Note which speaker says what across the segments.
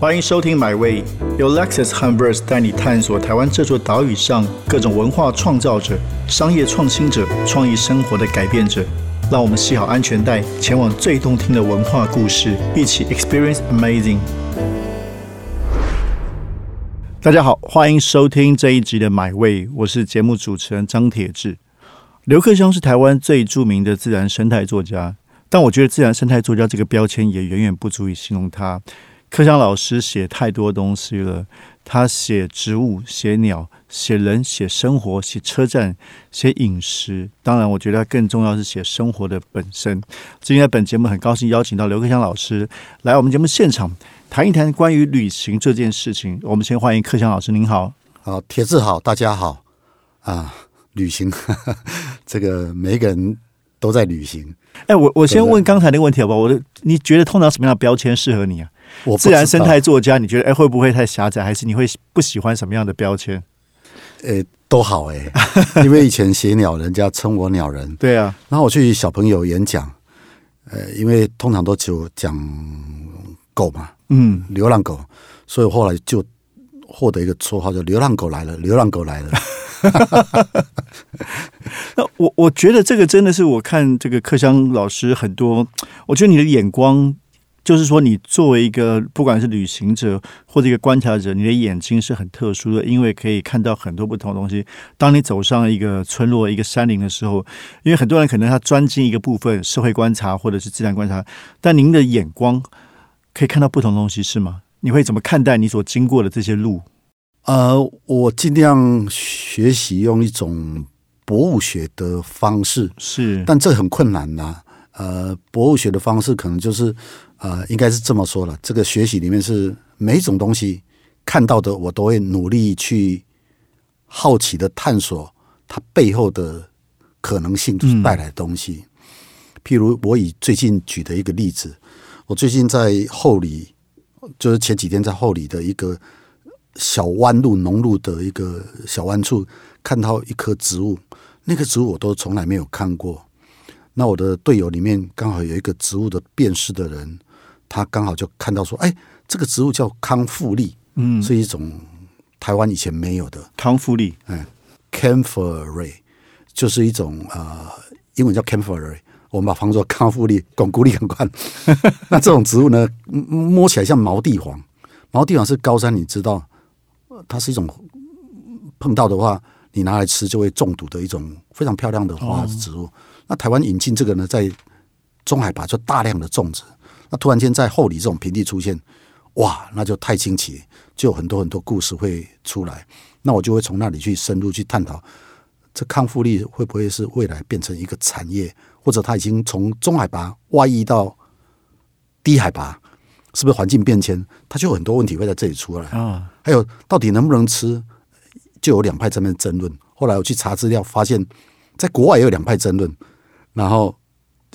Speaker 1: 欢迎收听《My Way》，由 Lexus h u m b e r s 带你探索台湾这座岛屿上各种文化创造者、商业创新者、创意生活的改变者。让我们系好安全带，前往最动听的文化故事，一起 Experience Amazing。大家好，欢迎收听这一集的《My Way》，我是节目主持人张铁志。刘克襄是台湾最著名的自然生态作家，但我觉得自然生态作家这个标签也远远不足以形容他。克襄老师写太多东西了，他写植物、写鸟、写人、写生活、写车站、写饮食。当然，我觉得更重要是写生活的本身。今天本节目很高兴邀请到刘克襄老师来我们节目现场谈一谈关于旅行这件事情。我们先欢迎克襄老师，您好。
Speaker 2: 好，铁志好，大家好啊！旅行，这个每一个人都在旅行。
Speaker 1: 哎，我我先问刚才那个问题好不好？我的，你觉得通常什么样的标签适合你啊？
Speaker 2: 我
Speaker 1: 自然生态作家，你觉得哎会不会太狭窄？还是你会不喜欢什么样的标签？
Speaker 2: 呃，都好哎，因为以前写鸟，人家称我鸟人。
Speaker 1: 对啊，
Speaker 2: 然后我去小朋友演讲，呃，因为通常都只有讲狗嘛，
Speaker 1: 嗯，
Speaker 2: 流浪狗，所以后来就获得一个绰号叫“流浪狗来了”，流浪狗来了。
Speaker 1: 那我我觉得这个真的是我看这个克襄老师很多，我觉得你的眼光。就是说，你作为一个不管是旅行者或者一个观察者，你的眼睛是很特殊的，因为可以看到很多不同的东西。当你走上一个村落、一个山林的时候，因为很多人可能他专精一个部分，社会观察或者是自然观察，但您的眼光可以看到不同东西，是吗？你会怎么看待你所经过的这些路？
Speaker 2: 呃，我尽量学习用一种博物学的方式，
Speaker 1: 是，
Speaker 2: 但这很困难呐。呃，博物学的方式可能就是。呃，应该是这么说了。这个学习里面是每一种东西看到的，我都会努力去好奇的探索它背后的可能性带来的东西。譬如我以最近举的一个例子，我最近在后里，就是前几天在后里的一个小弯路、农路的一个小弯处，看到一棵植物，那个植物我都从来没有看过。那我的队友里面刚好有一个植物的辨识的人。他刚好就看到说，哎，这个植物叫康复利，
Speaker 1: 嗯，
Speaker 2: 是一种台湾以前没有的
Speaker 1: 康复利，
Speaker 2: 哎，camphory 就是一种呃，英文叫 camphory，我们把它做康复利、巩固力很宽。那这种植物呢，摸起来像毛地黄，毛地黄是高山，你知道，它是一种碰到的话，你拿来吃就会中毒的一种非常漂亮的花植物。那台湾引进这个呢，在中海拔就大量的种植。那突然间在后里这种平地出现，哇，那就太惊奇，就有很多很多故事会出来。那我就会从那里去深入去探讨，这康复力会不会是未来变成一个产业，或者它已经从中海拔外溢到低海拔，是不是环境变迁？它就有很多问题会在这里出来
Speaker 1: 啊。
Speaker 2: 还有到底能不能吃，就有两派在那边争论。后来我去查资料，发现在国外也有两派争论，然后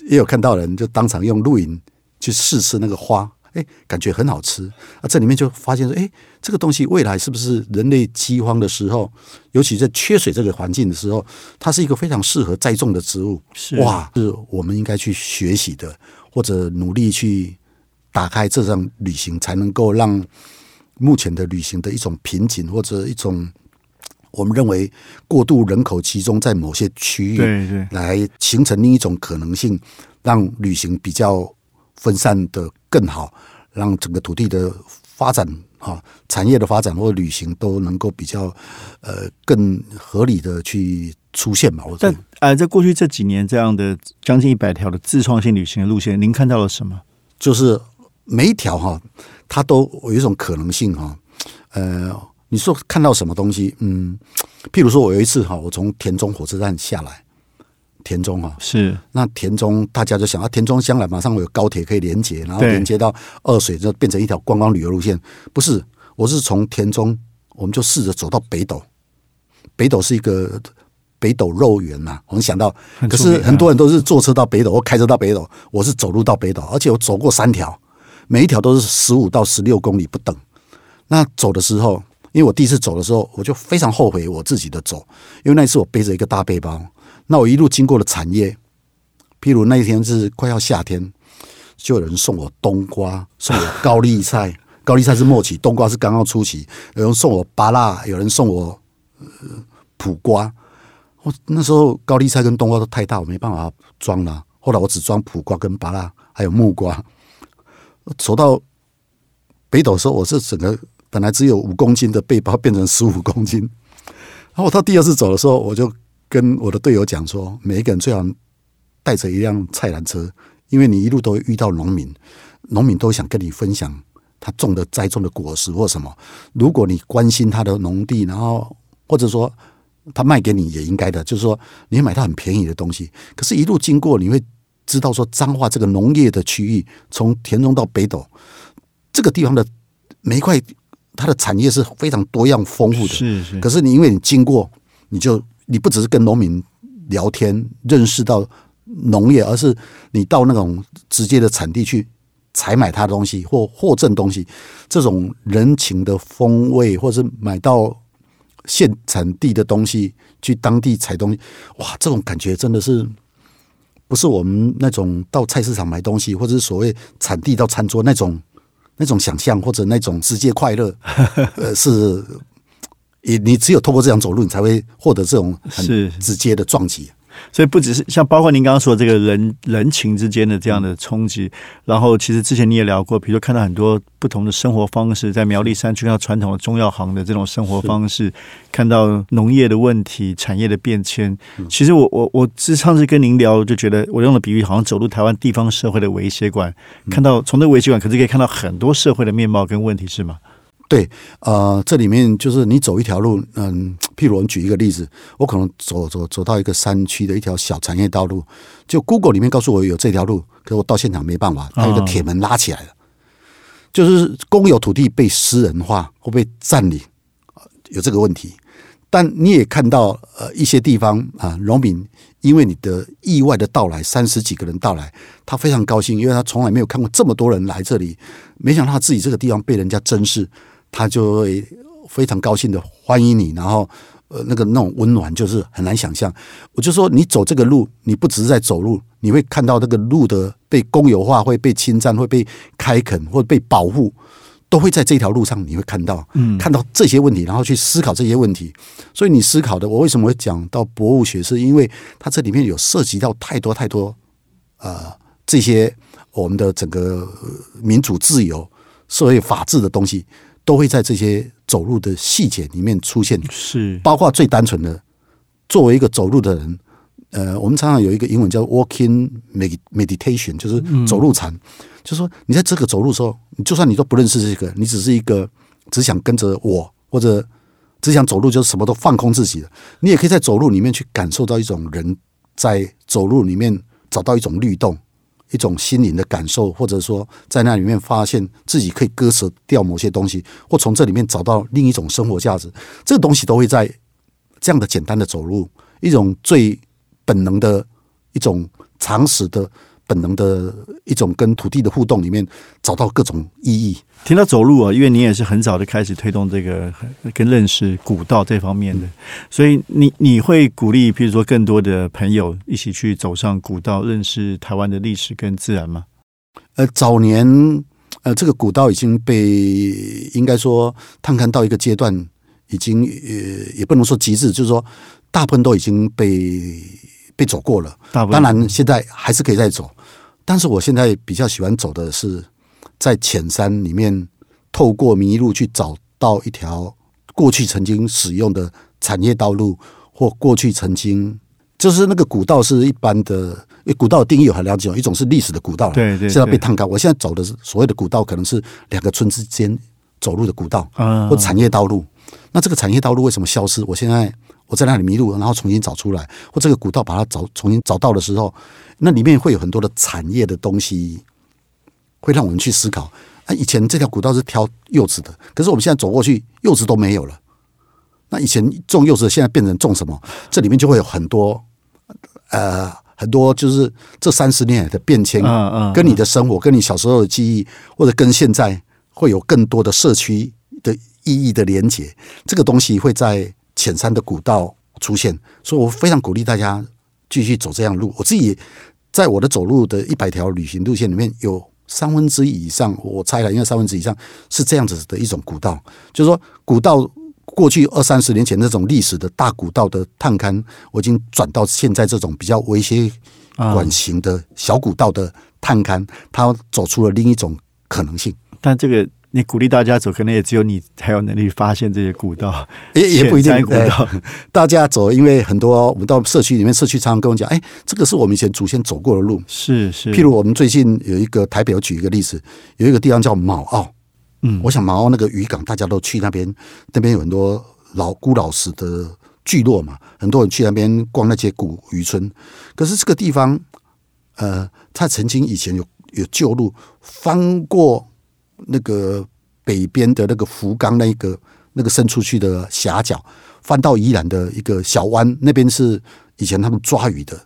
Speaker 2: 也有看到人就当场用录影。去试吃那个花，哎，感觉很好吃啊！这里面就发现说，哎，这个东西未来是不是人类饥荒的时候，尤其在缺水这个环境的时候，它是一个非常适合栽种的植物。
Speaker 1: 是
Speaker 2: 哇，是我们应该去学习的，或者努力去打开这场旅行，才能够让目前的旅行的一种瓶颈，或者一种我们认为过度人口集中在某些区域，
Speaker 1: 对对，
Speaker 2: 来形成另一种可能性，让旅行比较。分散的更好，让整个土地的发展啊，产业的发展或旅行都能够比较呃更合理的去出现嘛。
Speaker 1: 但呃，在过去这几年这样的将近一百条的自创性旅行的路线，您看到了什么？
Speaker 2: 就是每一条哈，它都有一种可能性哈。呃，你说看到什么东西？嗯，譬如说我有一次哈，我从田中火车站下来。田中啊，
Speaker 1: 是
Speaker 2: 那田中，大家就想啊，田中将来马上会有高铁可以连接，然后连接到二水，就变成一条观光旅游路线。不是，我是从田中，我们就试着走到北斗。北斗是一个北斗肉圆呐，我们想到，可是很多人都是坐车到北斗或开车到北斗，我是走路到北斗，而且我走过三条，每一条都是十五到十六公里不等。那走的时候，因为我第一次走的时候，我就非常后悔我自己的走，因为那次我背着一个大背包。那我一路经过了产业，譬如那一天是快要夏天，就有人送我冬瓜，送我高丽菜，高丽菜是末期，冬瓜是刚刚初期。有人送我芭辣，有人送我呃苦瓜。我那时候高丽菜跟冬瓜都太大，我没办法装了。后来我只装苦瓜跟芭辣，还有木瓜。走到北斗的时候，我是整个本来只有五公斤的背包变成十五公斤。然后我到第二次走的时候，我就跟我的队友讲说，每一个人最好带着一辆菜篮车，因为你一路都会遇到农民，农民都想跟你分享他种的栽种的果实或什么。如果你关心他的农地，然后或者说他卖给你也应该的，就是说你买到很便宜的东西。可是，一路经过，你会知道说彰化这个农业的区域，从田中到北斗这个地方的每一块。它的产业是非常多样丰富的，
Speaker 1: 是是。
Speaker 2: 可是你因为你经过，你就你不只是跟农民聊天，认识到农业，而是你到那种直接的产地去采买他的东西或获赠东西，这种人情的风味，或者是买到现产地的东西，去当地采东西，哇，这种感觉真的是不是我们那种到菜市场买东西，或者是所谓产地到餐桌那种。那种想象或者那种直接快乐，呃，是，你你只有透过这样走路，你才会获得这种很直接的撞击。
Speaker 1: 所以不只是像包括您刚刚说这个人人情之间的这样的冲击，然后其实之前你也聊过，比如说看到很多不同的生活方式，在苗栗山区看到传统的中药行的这种生活方式，看到农业的问题、产业的变迁。其实我我我上次跟您聊，就觉得我用的比喻好像走入台湾地方社会的微血管，看到从这微血管，可是可以看到很多社会的面貌跟问题，是吗？
Speaker 2: 对，呃，这里面就是你走一条路，嗯，譬如我们举一个例子，我可能走走走到一个山区的一条小产业道路，就 Google 里面告诉我有这条路，可我到现场没办法，它有个铁门拉起来了，就是公有土地被私人化或被占领，有这个问题。但你也看到，呃，一些地方啊，农民因为你的意外的到来，三十几个人到来，他非常高兴，因为他从来没有看过这么多人来这里，没想到他自己这个地方被人家珍视。他就会非常高兴的欢迎你，然后呃，那个那种温暖就是很难想象。我就说，你走这个路，你不只是在走路，你会看到那个路的被公有化、会被侵占、会被开垦或者被保护，都会在这条路上，你会看到，嗯，看到这些问题，然后去思考这些问题。所以你思考的，我为什么会讲到博物学，是因为它这里面有涉及到太多太多呃这些我们的整个民主自由、社会法治的东西。都会在这些走路的细节里面出现，
Speaker 1: 是。
Speaker 2: 包括最单纯的，作为一个走路的人，呃，我们常常有一个英文叫 walking meditation，就是走路禅，就是说你在这个走路的时候，你就算你都不认识这个，你只是一个只想跟着我，或者只想走路，就是什么都放空自己的，你也可以在走路里面去感受到一种人在走路里面找到一种律动。一种心灵的感受，或者说在那里面发现自己可以割舍掉某些东西，或从这里面找到另一种生活价值，这个东西都会在这样的简单的走路，一种最本能的一种常识的本能的一种跟土地的互动里面找到各种意义。
Speaker 1: 听到走路啊，因为你也是很早就开始推动这个跟认识古道这方面的，所以你你会鼓励，比如说更多的朋友一起去走上古道，认识台湾的历史跟自然吗？
Speaker 2: 呃，早年呃，这个古道已经被应该说探勘到一个阶段，已经呃也不能说极致，就是说大部分都已经被被走过了。当然现在还是可以再走，但是我现在比较喜欢走的是。在浅山里面，透过迷路去找到一条过去曾经使用的产业道路，或过去曾经就是那个古道是一般的，因为古道的定义有很两种，一种是历史的古道，
Speaker 1: 对对，
Speaker 2: 现在被探高。我现在走的是所谓的古道，可能是两个村之间走路的古道，或产业道路。那这个产业道路为什么消失？我现在我在那里迷路，然后重新找出来，或这个古道把它找重新找到的时候，那里面会有很多的产业的东西。会让我们去思考，啊，以前这条古道是挑柚子的，可是我们现在走过去，柚子都没有了。那以前种柚子，现在变成种什么？这里面就会有很多，呃，很多就是这三十年的变迁，嗯嗯，跟你的生活，跟你小时候的记忆，或者跟现在会有更多的社区的意义的连接。这个东西会在浅山的古道出现，所以我非常鼓励大家继续走这样路。我自己在我的走路的一百条旅行路线里面有。三分之一以上，我猜了应该三分之一以上是这样子的一种古道，就是说古道过去二三十年前那种历史的大古道的探勘，我已经转到现在这种比较微些管型的小古道的探勘，它走出了另一种可能性。
Speaker 1: 但这个你鼓励大家走，可能也只有你才有能力发现这些古道，
Speaker 2: 也也不一定
Speaker 1: 古道。
Speaker 2: 大家走，因为很多我们到社区里面，社区常常跟我讲，哎，这个是我们以前祖先走过的路。
Speaker 1: 是是，
Speaker 2: 譬如我们最近有一个台北，我举一个例子，有一个地方叫卯澳，
Speaker 1: 嗯
Speaker 2: 我想卯澳那个渔港，大家都去那边，那边有很多老古老式的聚落嘛，很多人去那边逛那些古渔村。可是这个地方，呃，它曾经以前有有旧路，翻过那个北边的那个福冈那一个那个伸出去的峡角，翻到宜兰的一个小湾，那边是以前他们抓鱼的，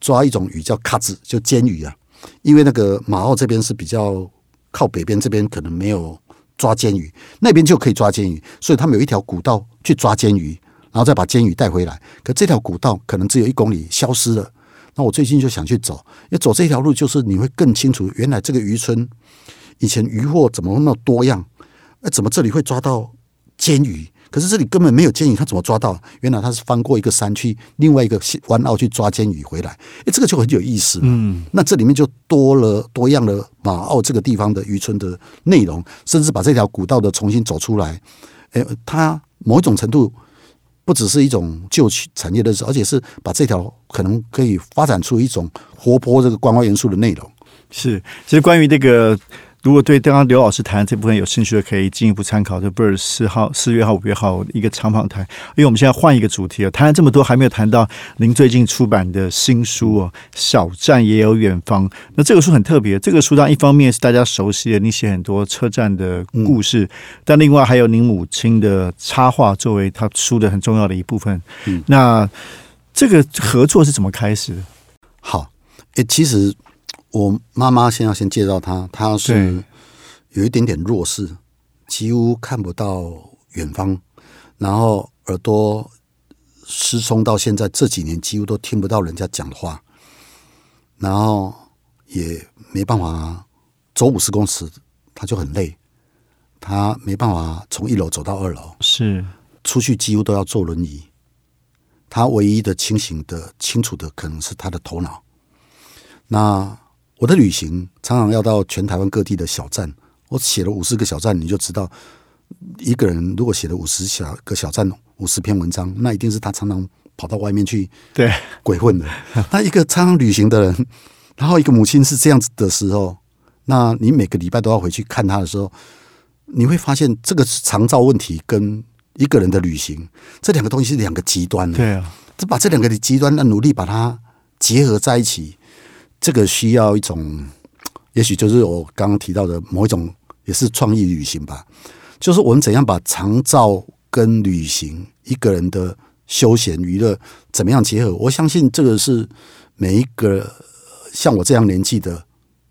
Speaker 2: 抓一种鱼叫卡子，就煎鱼啊。因为那个马澳这边是比较靠北边，这边可能没有抓煎鱼，那边就可以抓煎鱼，所以他们有一条古道去抓煎鱼，然后再把煎鱼带回来。可这条古道可能只有一公里消失了。那我最近就想去走，因为走这条路就是你会更清楚，原来这个渔村以前渔获怎么那么多样，哎，怎么这里会抓到煎鱼？可是这里根本没有煎鱼，他怎么抓到？原来他是翻过一个山去另外一个弯澳去抓煎鱼回来，哎，这个就很有意思。
Speaker 1: 嗯，
Speaker 2: 那这里面就多了多样的马澳这个地方的渔村的内容，甚至把这条古道的重新走出来，哎，它某一种程度不只是一种旧区产业认识，而且是把这条可能可以发展出一种活泼这个观光元素的内容。
Speaker 1: 是。其实关于这个，如果对刚刚刘老师谈的这部分有兴趣的，可以进一步参考这 Bird 四号、四月号、五月号一个长访谈。因为我们现在换一个主题了，谈了这么多，还没有谈到您最近出版的新书哦，《小站也有远方》。那这个书很特别，这个书上一方面是大家熟悉的，你写很多车站的故事，但另外还有您母亲的插画作为他书的很重要的一部分。
Speaker 2: 嗯
Speaker 1: 那这个合作是怎么开始的？
Speaker 2: 好，诶，其实我妈妈先要先介绍她，她是有一点点弱视，几乎看不到远方，然后耳朵失聪到现在这几年几乎都听不到人家讲的话，然后也没办法走五十公尺，她就很累，她没办法从一楼走到二楼，
Speaker 1: 是
Speaker 2: 出去几乎都要坐轮椅。他唯一的清醒的、清楚的，可能是他的头脑。那我的旅行常常要到全台湾各地的小站，我写了五十个小站，你就知道，一个人如果写了五十小个小站、五十篇文章，那一定是他常常跑到外面去
Speaker 1: 对，
Speaker 2: 鬼混的。那一个常常旅行的人，然后一个母亲是这样子的时候，那你每个礼拜都要回去看他的时候，你会发现这个长照问题跟一个人的旅行这两个东西是两个极端的。
Speaker 1: 对啊，
Speaker 2: 这把这两个的极端的努力把它结合在一起，这个需要一种，也许就是我刚刚提到的某一种，也是创意旅行吧。就是我们怎样把长照跟旅行一个人的休闲娱乐怎么样结合？我相信这个是每一个呃像我这样年纪的，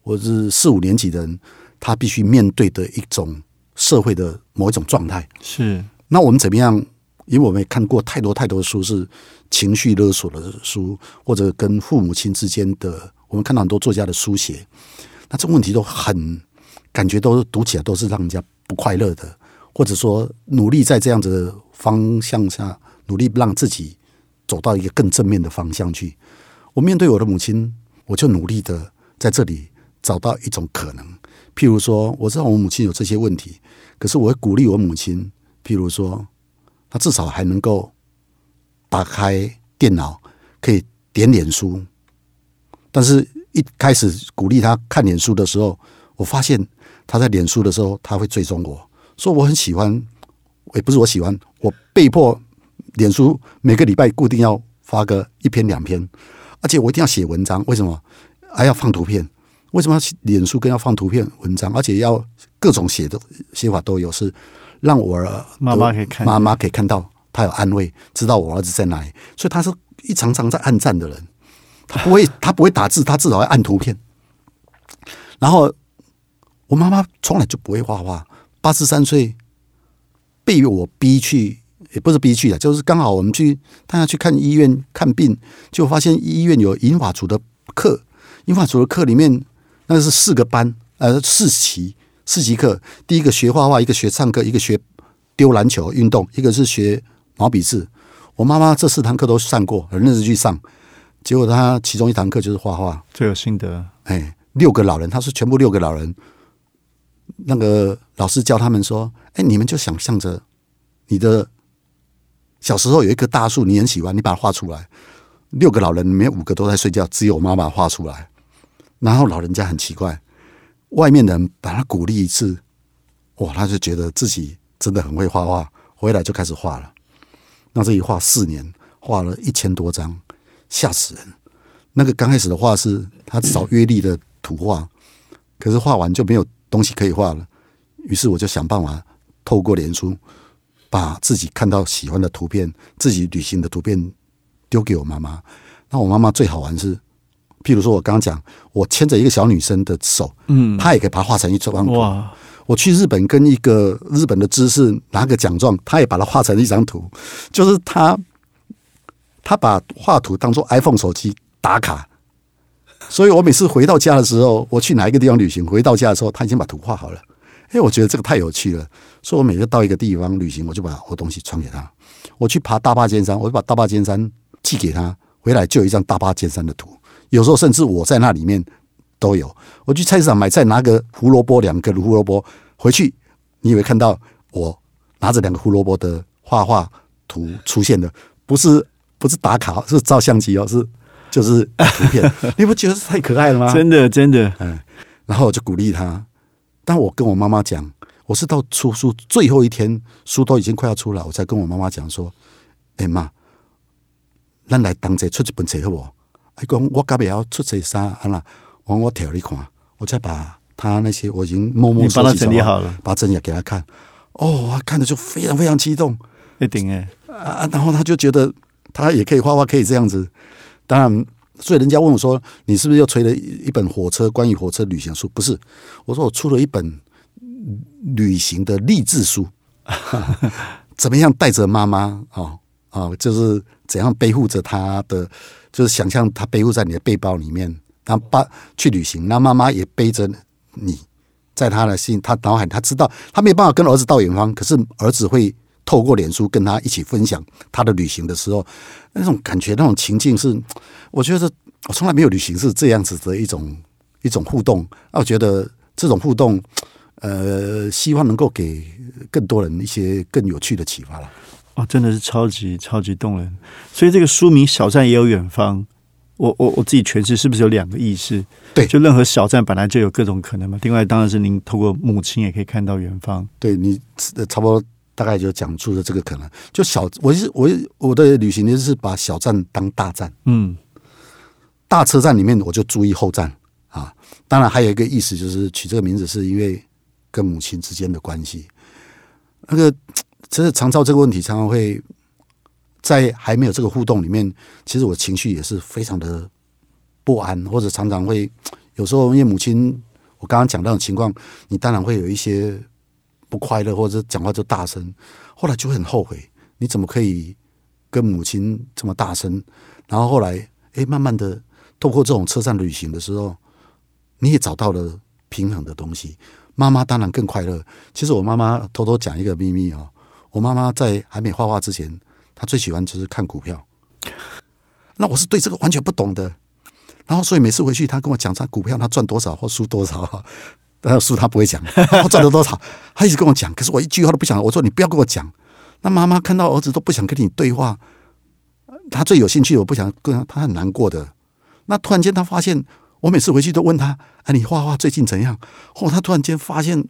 Speaker 2: 或是四五年级的人，他必须面对的一种社会的某一种状态。
Speaker 1: 是
Speaker 2: 那我们怎么样？因为我们也看过太多太多的书是情绪勒索的书，或者跟父母亲之间的，我们看到很多作家的书写，那这个问题都很感觉都读起来都是让人家不快乐的，或者说努力在这样子的方向下努力让自己走到一个更正面的方向去。我面对我的母亲，我就努力的在这里找到一种可能。譬如说，我知道我母亲有这些问题，可是我会鼓励我母亲，譬如说，她至少还能够打开电脑，可以点脸书。但是，一开始鼓励他看脸书的时候，我发现他在脸书的时候，他会追踪我，说我很喜欢，也不是我喜欢，我被迫脸书每个礼拜固定要发个一篇两篇，而且我一定要写文章。为什么？还要放图片？为什么要脸书跟要放图片文章？而且要各种写的写法都有，是让我儿
Speaker 1: 妈妈可以看
Speaker 2: 妈妈可以看到，他有安慰，知道我儿子在哪里。所以他是一常常在暗战的人，他不会他不会打字，他至少会按图片。然后我妈妈从来就不会画画，八十三岁被我逼去，也不是逼去的，就是刚好我们去，他要去看医院看病，就发现医院有银发组的课，银发组的课里面那是四个班，呃四期四级课，第一个学画画，一个学唱歌，一个学丢篮球运动，一个是学毛笔字。我妈妈这四堂课都上过，很认真去上。结果他其中一堂课就是画画，
Speaker 1: 最有心得。
Speaker 2: 哎，六个老人，他是全部六个老人。那个老师教他们说：“哎，你们就想象着你的小时候有一棵大树，你很喜欢，你把它画出来。六个老人里面五个都在睡觉，只有妈妈画出来。然后老人家很奇怪，外面人把他鼓励一次，哇，他就觉得自己真的很会画画，回来就开始画了。那这一画四年，画了一千多张，吓死人。那个刚开始的画是他找约力的图画，可是画完就没有。”东西可以画了，于是我就想办法透过脸书，把自己看到喜欢的图片、自己旅行的图片丢给我妈妈。那我妈妈最好玩是，譬如说我刚刚讲，我牵着一个小女生的手，嗯，她也可以把它画成一张图。哇！我去日本跟一个日本的知识拿个奖状，她也把它画成一张图，就是她，他把画图当做 iPhone 手机打卡。所以我每次回到家的时候，我去哪一个地方旅行，回到家的时候，他已经把图画好了。哎，我觉得这个太有趣了。所以我每次到一个地方旅行，我就把我东西传给他。我去爬大坝尖山，我就把大坝尖山寄给他，回来就有一张大坝尖山的图。有时候甚至我在那里面都有。我去菜市场买菜，拿个胡萝卜，两个胡萝卜回去，你以为看到我拿着两个胡萝卜的画画图出现的？不是，不是打卡，是照相机哦，是。就是图片，你不觉得太可爱了吗？
Speaker 1: 真的，真的。
Speaker 2: 嗯，然后我就鼓励他。但我跟我妈妈讲，我是到出书最后一天，书都已经快要出了，我才跟我妈妈讲说：“哎妈，咱来当这出一本册好不？”还讲我隔壁要出这啥啊啦？我我调你看，我再把他那些我已经默默
Speaker 1: 收集整理好了，
Speaker 2: 把整理给他看。哦，看着就非常非常激动，
Speaker 1: 一定哎
Speaker 2: 啊！然后他就觉得他也可以画画，可以这样子。当然，所以人家问我说：“你是不是又吹了一本火车关于火车旅行书？”不是，我说我出了一本旅行的励志书，怎么样带着妈妈啊啊，就是怎样背负着他的，就是想象他背负在你的背包里面，他爸去旅行，那妈妈也背着你，在他的心，他脑海，他知道他没有办法跟儿子到远方，可是儿子会。透过脸书跟他一起分享他的旅行的时候，那种感觉、那种情境是，我觉得我从来没有旅行是这样子的一种一种互动。我觉得这种互动，呃，希望能够给更多人一些更有趣的启发了。
Speaker 1: 哦，真的是超级超级动人。所以这个书名《小站也有远方》，我我我自己诠释是不是有两个意思？
Speaker 2: 对，
Speaker 1: 就任何小站本来就有各种可能嘛。另外，当然是您透过母亲也可以看到远方。
Speaker 2: 对你差不多。大概就讲出了这个可能，就小我是我我的旅行就是把小站当大站，嗯，大车站里面我就注意后站啊。当然还有一个意思就是取这个名字是因为跟母亲之间的关系。那个其实常照这个问题常常会在还没有这个互动里面，其实我情绪也是非常的不安，或者常常会有时候因为母亲我刚刚讲到的情况，你当然会有一些。不快乐，或者讲话就大声，后来就很后悔。你怎么可以跟母亲这么大声？然后后来，哎，慢慢的，透过这种车站旅行的时候，你也找到了平衡的东西。妈妈当然更快乐。其实我妈妈偷偷讲一个秘密哦，我妈妈在还没画画之前，她最喜欢就是看股票。那我是对这个完全不懂的。然后所以每次回去，她跟我讲她股票她赚多少或输多少。但书他不会讲，他赚了多少，他一直跟我讲，可是我一句话都不想。我说你不要跟我讲。那妈妈看到儿子都不想跟你对话，他最有兴趣，我不想跟他，他很难过的。那突然间他发现，我每次回去都问他：“哎，你画画最近怎样？”哦，他突然间发现，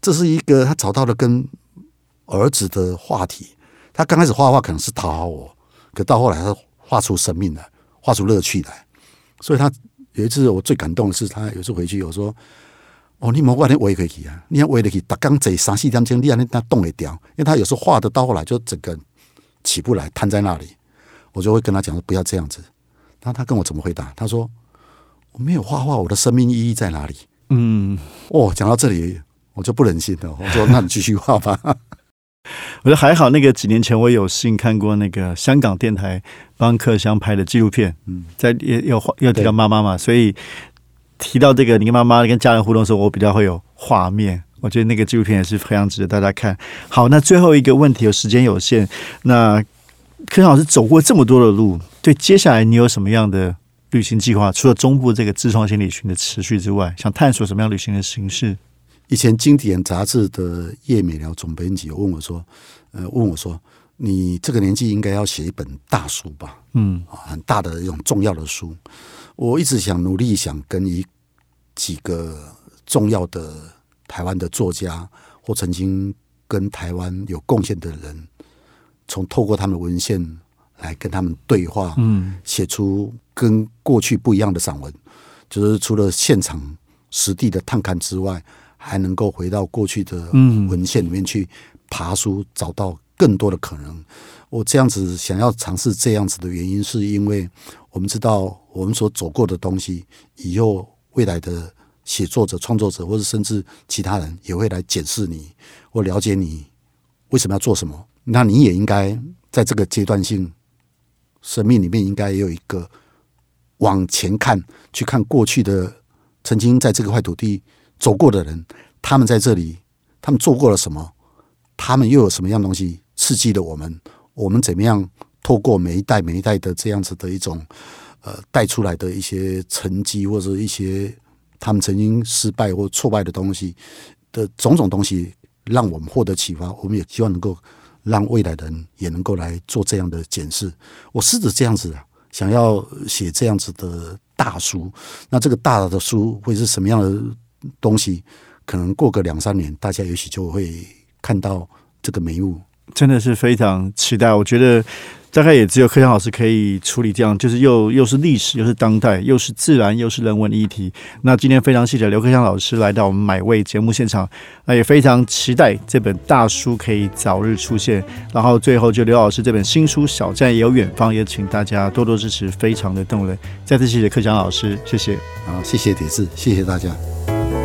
Speaker 2: 这是一个他找到了跟儿子的话题。他刚开始画画可能是讨好我，可到后来他画出生命来，画出乐趣来。所以他有一次我最感动的是，他有一次回去我说。哦，你莫怪你围回去啊！你要围得去，打刚坐三四点钟，你让你他动也掉，因为他有时候画的到后来就整个起不来，瘫在那里。我就会跟他讲说不要这样子。那他跟我怎么回答？他说我没有画画，我的生命意义在哪里？嗯，哦，讲到这里我就不忍心了。我说那你继续画吧。
Speaker 1: 我觉得还好，那个几年前我有幸看过那个香港电台帮克香拍的纪录片，嗯，在也有有提到妈妈嘛，所以。提到这个你跟妈妈跟家人互动的时候，我比较会有画面。我觉得那个纪录片也是非常值得大家看。好，那最后一个问题，有时间有限，那柯老师走过这么多的路，对接下来你有什么样的旅行计划？除了中部这个自创心理群的持续之外，想探索什么样旅行的形式？
Speaker 2: 以前经典杂志的叶美疗总编辑问我说：“呃，问我说，你这个年纪应该要写一本大书吧？
Speaker 1: 嗯，
Speaker 2: 很大的一种重要的书。”我一直想努力想跟一几个重要的。台湾的作家或曾经跟台湾有贡献的人，从透过他们的文献来跟他们对话，
Speaker 1: 嗯，
Speaker 2: 写出跟过去不一样的散文，就是除了现场实地的探勘之外，还能够回到过去的文献里面去爬书，找到更多的可能。我这样子想要尝试这样子的原因，是因为我们知道我们所走过的东西，以后未来的。写作者、创作者，或者甚至其他人，也会来检视你或了解你为什么要做什么。那你也应该在这个阶段性生命里面，应该也有一个往前看，去看过去的曾经在这个块土地走过的人，他们在这里，他们做过了什么？他们又有什么样东西刺激了我们？我们怎么样透过每一代、每一代的这样子的一种呃带出来的一些成绩，或者一些。他们曾经失败或挫败的东西的种种东西，让我们获得启发。我们也希望能够让未来的人也能够来做这样的检视。我试着这样子啊，想要写这样子的大书。那这个大的书会是什么样的东西？可能过个两三年，大家也许就会看到这个眉目。
Speaker 1: 真的是非常期待。我觉得。大概也只有柯强老师可以处理这样，就是又又是历史，又是当代，又是自然，又是人文议题。那今天非常谢谢刘克强老师来到我们买位节目现场，那也非常期待这本大书可以早日出现。然后最后就刘老师这本新书《小站也有远方》，也请大家多多支持，非常的动人。再次谢谢柯强老师，谢谢。
Speaker 2: 好，谢谢铁志，谢谢大家。